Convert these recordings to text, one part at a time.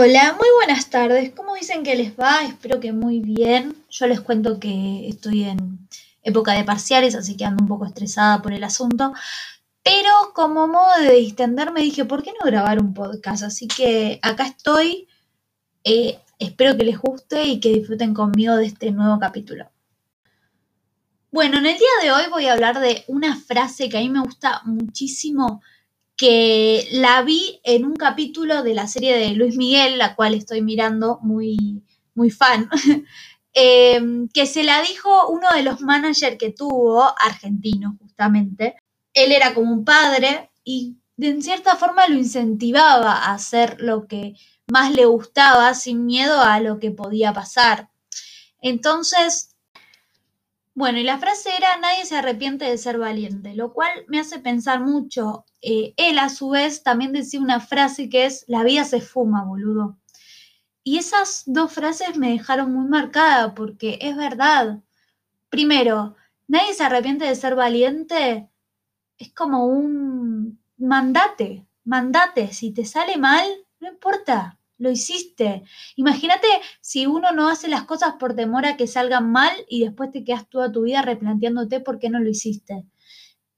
Hola, muy buenas tardes. ¿Cómo dicen que les va? Espero que muy bien. Yo les cuento que estoy en época de parciales, así que ando un poco estresada por el asunto. Pero como modo de distenderme dije, ¿por qué no grabar un podcast? Así que acá estoy. Eh, espero que les guste y que disfruten conmigo de este nuevo capítulo. Bueno, en el día de hoy voy a hablar de una frase que a mí me gusta muchísimo que la vi en un capítulo de la serie de Luis Miguel, la cual estoy mirando muy, muy fan, em, que se la dijo uno de los managers que tuvo, argentino justamente. Él era como un padre y de cierta forma lo incentivaba a hacer lo que más le gustaba sin miedo a lo que podía pasar. Entonces, bueno, y la frase era, nadie se arrepiente de ser valiente, lo cual me hace pensar mucho. Eh, él a su vez también decía una frase que es, la vida se fuma, boludo. Y esas dos frases me dejaron muy marcada porque es verdad. Primero, nadie se arrepiente de ser valiente. Es como un mandate, mandate. Si te sale mal, no importa, lo hiciste. Imagínate si uno no hace las cosas por temor a que salgan mal y después te quedas toda tu vida replanteándote por qué no lo hiciste.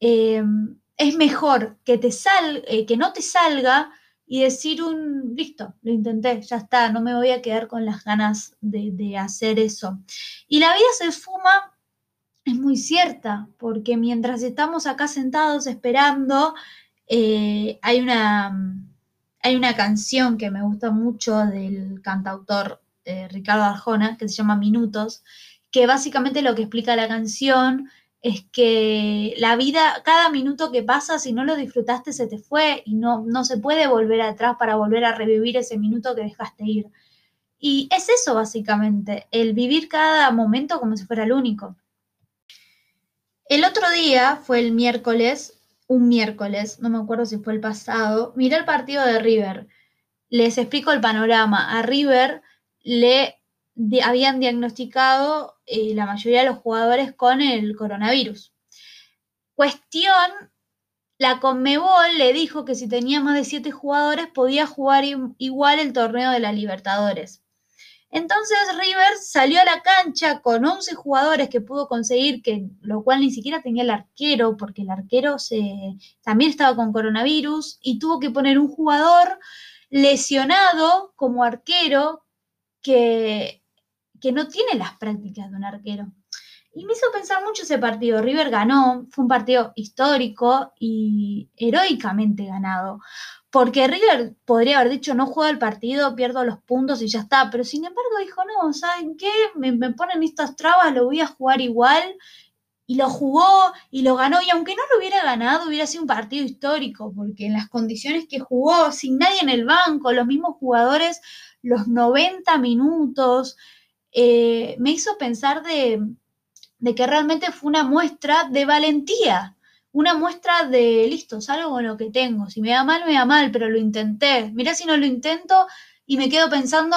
Em, es mejor que, te sal, eh, que no te salga y decir un, listo, lo intenté, ya está, no me voy a quedar con las ganas de, hacer eso. Y la vida se fuma, es muy cierta, porque mientras estamos acá sentados esperando, eh, hay una hay una canción que me gusta mucho del cantautor eh, Ricardo Arjona, que se llama Minutos, que básicamente lo que explica la canción es que la vida, cada minuto que pasa, si no lo disfrutaste, se te fue y no, no se puede volver atrás para volver a revivir ese minuto que dejaste ir. Y es eso básicamente, el vivir cada momento como si fuera el único. El otro día, fue el miércoles, un miércoles, no me acuerdo si fue el pasado, miré el partido de River. Les explico el panorama. A River le habían diagnosticado eh, la mayoría de los jugadores con el coronavirus. Cuestión, la Conmebol le dijo que si tenía más de siete jugadores podía jugar igual el torneo de la Libertadores. Entonces River salió a la cancha con 11 jugadores que pudo conseguir, que, lo cual ni siquiera tenía el arquero, porque el arquero se, también estaba con coronavirus y tuvo que poner un jugador lesionado como arquero que, que no tiene las prácticas de un arquero. Y me hizo pensar mucho ese partido. River ganó, fue un partido histórico y heroicamente ganado. Porque River podría haber dicho, no juego el partido, pierdo los puntos y ya está. Pero sin embargo dijo, no, ¿saben qué? Me, ponen estas trabas, lo voy a jugar igual. Y lo jugó y lo ganó. Y aunque no lo hubiera ganado, hubiera sido un partido histórico. Porque en las condiciones que jugó, sin nadie en el banco, los mismos jugadores, los 90 minutos, eh, me hizo pensar de, de que realmente fue una muestra de valentía una muestra de, listo, salgo con lo que tengo. Si me da mal, me da mal, pero lo intenté. Mirá si no lo intento y me quedo pensando,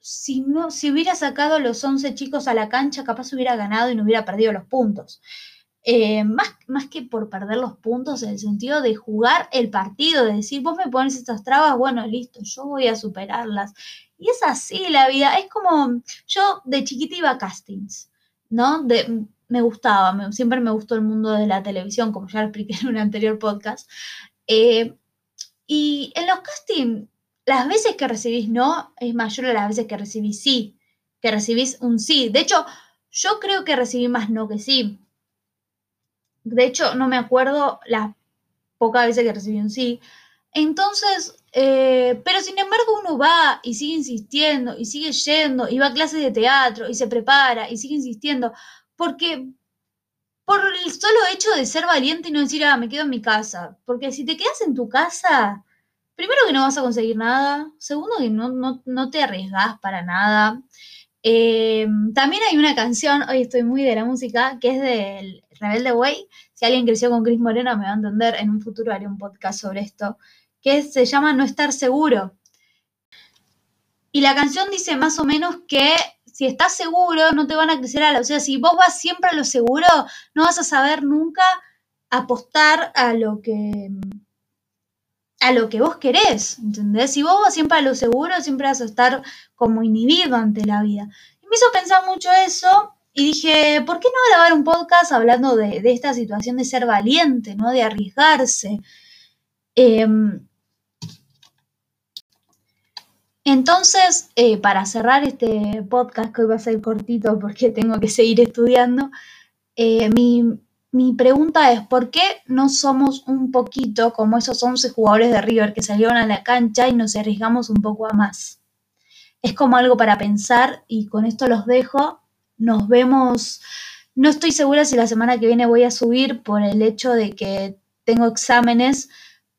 si, no, si hubiera sacado los 11 chicos a la cancha, capaz hubiera ganado y no hubiera perdido los puntos. Eh, más, más que por perder los puntos, en el sentido de jugar el partido, de decir, vos me pones estas trabas, bueno, listo, yo voy a superarlas. Y es así la vida, es como, yo de chiquita iba a castings, ¿no? Me gustaba, siempre me gustó el mundo de la televisión, como ya lo expliqué en un anterior podcast. Eh, y en los castings, las veces que recibís no es mayor a las veces que recibís sí, que recibís un sí. De hecho, yo creo que recibí más no que sí. De hecho, no me acuerdo las pocas veces que recibí un sí. Entonces, eh, pero sin embargo uno va y sigue insistiendo y sigue yendo y va a clases de teatro y se prepara y sigue insistiendo porque por el solo hecho de ser valiente y no decir, ah, me quedo en mi casa, porque si te quedas en tu casa, primero que no vas a conseguir nada, segundo que no, te arriesgas para nada. Eh, también hay una canción, hoy estoy muy de la música, que es del Rebelde Way. Si alguien creció con Cris Moreno me va a entender, en un futuro haré un podcast sobre esto, que se llama No estar seguro. Y la canción dice más o menos que si estás seguro, no te van a crecer alas. O sea, si vos vas siempre a lo seguro, no vas a saber nunca apostar a lo que a lo que vos querés, ¿entendés? Si vos vas siempre a lo seguro, siempre vas a estar como inhibido ante la vida. Y me hizo pensar mucho eso y dije, ¿por qué no grabar un podcast hablando de, esta situación de ser valiente, ¿no? De arriesgarse. Em, entonces, eh, para cerrar este podcast, que hoy va a ser cortito porque tengo que seguir estudiando, eh, mi, mi pregunta es, ¿por qué no somos un poquito como esos 11 jugadores de River que salieron a la cancha y nos arriesgamos un poco a más? Es como algo para pensar y con esto los dejo. Nos vemos, no estoy segura si la semana que viene voy a subir por el hecho de que tengo exámenes,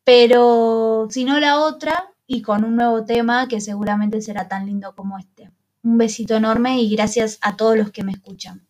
pero si no la otra y con un nuevo tema que seguramente será tan lindo como este. Un besito enorme y gracias a todos los que me escuchan.